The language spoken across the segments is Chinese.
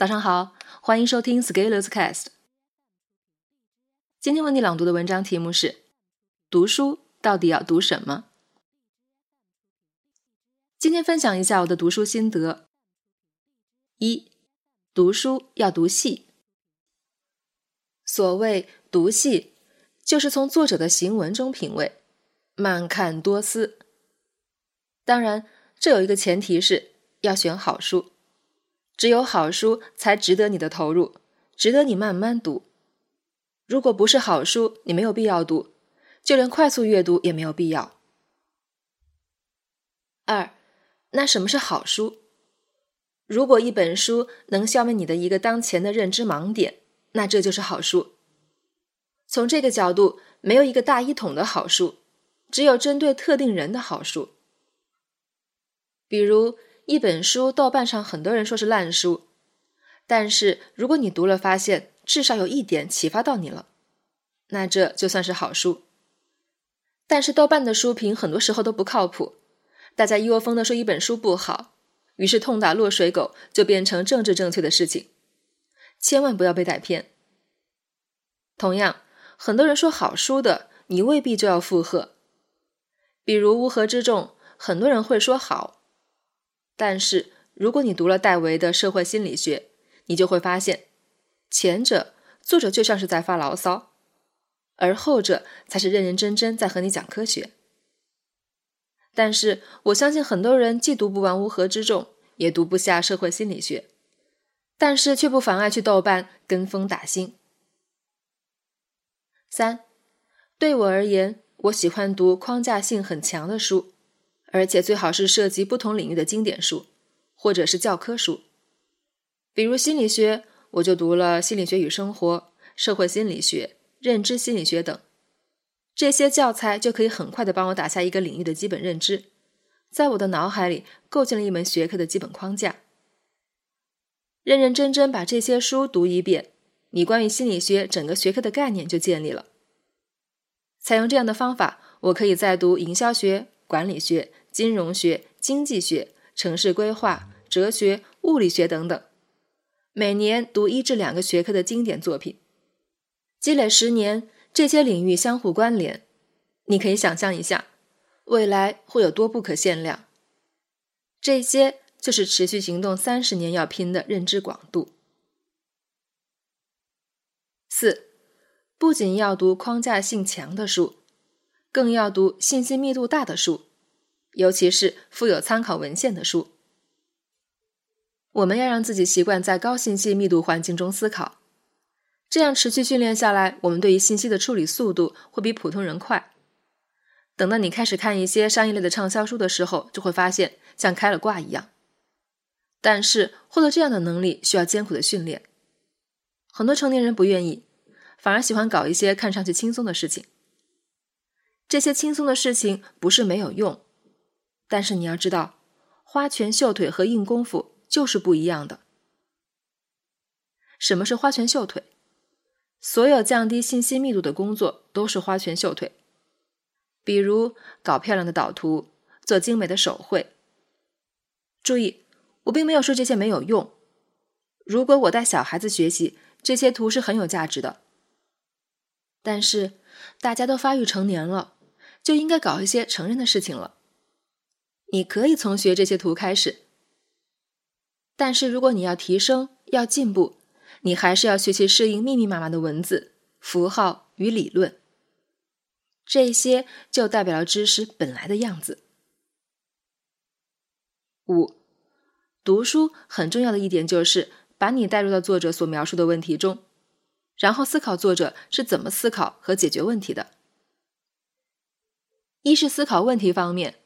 早上好，欢迎收听 Scalers Cast。今天为你朗读的文章题目是：读书到底要读什么？今天分享一下我的读书心得。一、读书要读细。所谓读细，就是从作者的行文中品味，慢看多思。当然，这有一个前提是要选好书。只有好书才值得你的投入，值得你慢慢读。如果不是好书，你没有必要读，就连快速阅读也没有必要。二，那什么是好书？如果一本书能消灭你的一个当前的认知盲点，那这就是好书。从这个角度，没有一个大一统的好书，只有针对特定人的好书，比如。一本书，豆瓣上很多人说是烂书，但是如果你读了，发现至少有一点启发到你了，那这就算是好书。但是豆瓣的书评很多时候都不靠谱，大家一窝蜂的说一本书不好，于是痛打落水狗就变成政治正确的事情，千万不要被带偏。同样，很多人说好书的，你未必就要附和。比如《乌合之众》，很多人会说好。但是，如果你读了戴维的社会心理学，你就会发现，前者作者就像是在发牢骚，而后者才是认认真真在和你讲科学。但是，我相信很多人既读不完《乌合之众》，也读不下社会心理学，但是却不妨碍去豆瓣跟风打新。三，对我而言，我喜欢读框架性很强的书。而且最好是涉及不同领域的经典书，或者是教科书。比如心理学，我就读了《心理学与生活》《社会心理学》《认知心理学》等，这些教材就可以很快的帮我打下一个领域的基本认知，在我的脑海里构建了一门学科的基本框架。认认真真把这些书读一遍，你关于心理学整个学科的概念就建立了。采用这样的方法，我可以再读营销学、管理学。金融学、经济学、城市规划、哲学、物理学等等，每年读一至两个学科的经典作品，积累十年，这些领域相互关联，你可以想象一下，未来会有多不可限量。这些就是持续行动三十年要拼的认知广度。四，不仅要读框架性强的书，更要读信息密度大的书。尤其是富有参考文献的书，我们要让自己习惯在高信息密度环境中思考，这样持续训练下来，我们对于信息的处理速度会比普通人快。等到你开始看一些商业类的畅销书的时候，就会发现像开了挂一样。但是获得这样的能力需要艰苦的训练，很多成年人不愿意，反而喜欢搞一些看上去轻松的事情。这些轻松的事情不是没有用。但是你要知道，花拳绣腿和硬功夫就是不一样的。什么是花拳绣腿？所有降低信息密度的工作都是花拳绣腿，比如搞漂亮的导图、做精美的手绘。注意，我并没有说这些没有用。如果我带小孩子学习，这些图是很有价值的。但是大家都发育成年了，就应该搞一些成人的事情了。你可以从学这些图开始，但是如果你要提升、要进步，你还是要学习适应密密麻麻的文字、符号与理论。这些就代表了知识本来的样子。五，读书很重要的一点就是把你带入到作者所描述的问题中，然后思考作者是怎么思考和解决问题的。一是思考问题方面。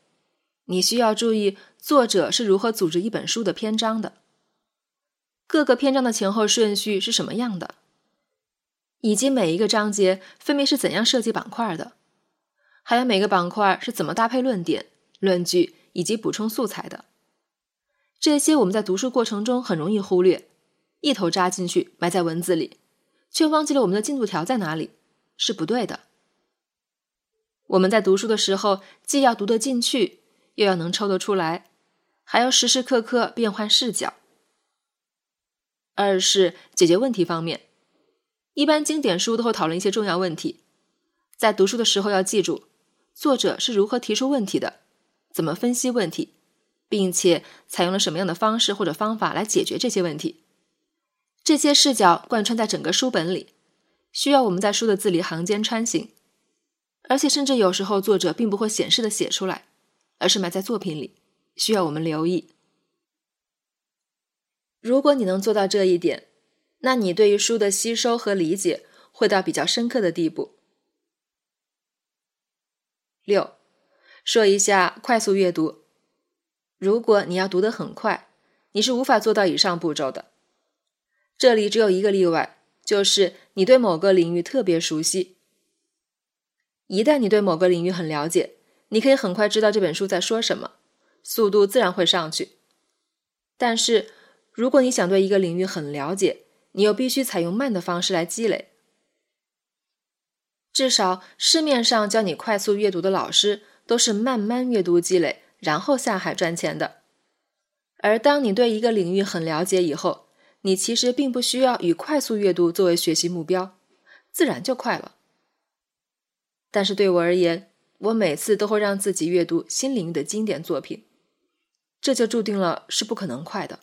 你需要注意作者是如何组织一本书的篇章的，各个篇章的前后顺序是什么样的，以及每一个章节分别是怎样设计板块的，还有每个板块是怎么搭配论点、论据以及补充素材的。这些我们在读书过程中很容易忽略，一头扎进去埋在文字里，却忘记了我们的进度条在哪里，是不对的。我们在读书的时候，既要读得进去。又要能抽得出来，还要时时刻刻变换视角。二是解决问题方面。一般经典书都会讨论一些重要问题，在读书的时候要记住作者是如何提出问题的，怎么分析问题，并且采用了什么样的方式或者方法来解决这些问题。这些视角贯穿在整个书本里，需要我们在书的字里行间穿行，而且甚至有时候作者并不会显示的写出来，而是埋在作品里，需要我们留意。如果你能做到这一点，那你对于书的吸收和理解会到比较深刻的地步。六，说一下快速阅读。如果你要读得很快，你是无法做到以上步骤的。这里只有一个例外，就是你对某个领域特别熟悉。一旦你对某个领域很了解，你可以很快知道这本书在说什么，速度自然会上去。但是，如果你想对一个领域很了解，你又必须采用慢的方式来积累，至少市面上教你快速阅读的老师都是慢慢阅读积累，然后下海赚钱的。而当你对一个领域很了解以后，你其实并不需要以快速阅读作为学习目标，自然就快了。但是对我而言，我每次都会让自己阅读新领域的经典作品，这就注定了是不可能快的。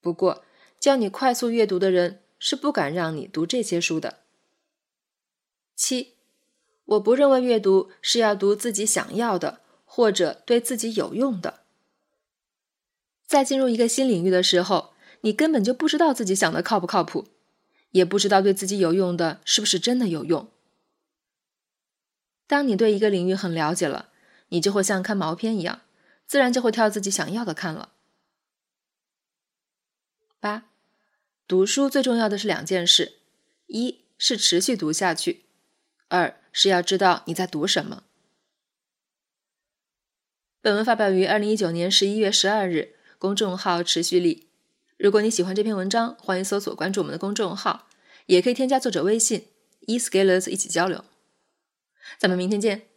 不过，教你快速阅读的人是不敢让你读这些书的。七，我不认为阅读是要读自己想要的或者对自己有用的。在进入一个新领域的时候，你根本就不知道自己想的靠不靠谱，也不知道对自己有用的是不是真的有用。当你对一个领域很了解了，你就会像看毛片一样，自然就会挑自己想要的看了。八。读书最重要的是两件事：一是持续读下去，二是要知道你在读什么。本文发表于二零一九年十一月十二日，公众号持续力。如果你喜欢这篇文章，欢迎搜索关注我们的公众号，也可以添加作者微信 e scalers 一起交流。咱们明天见。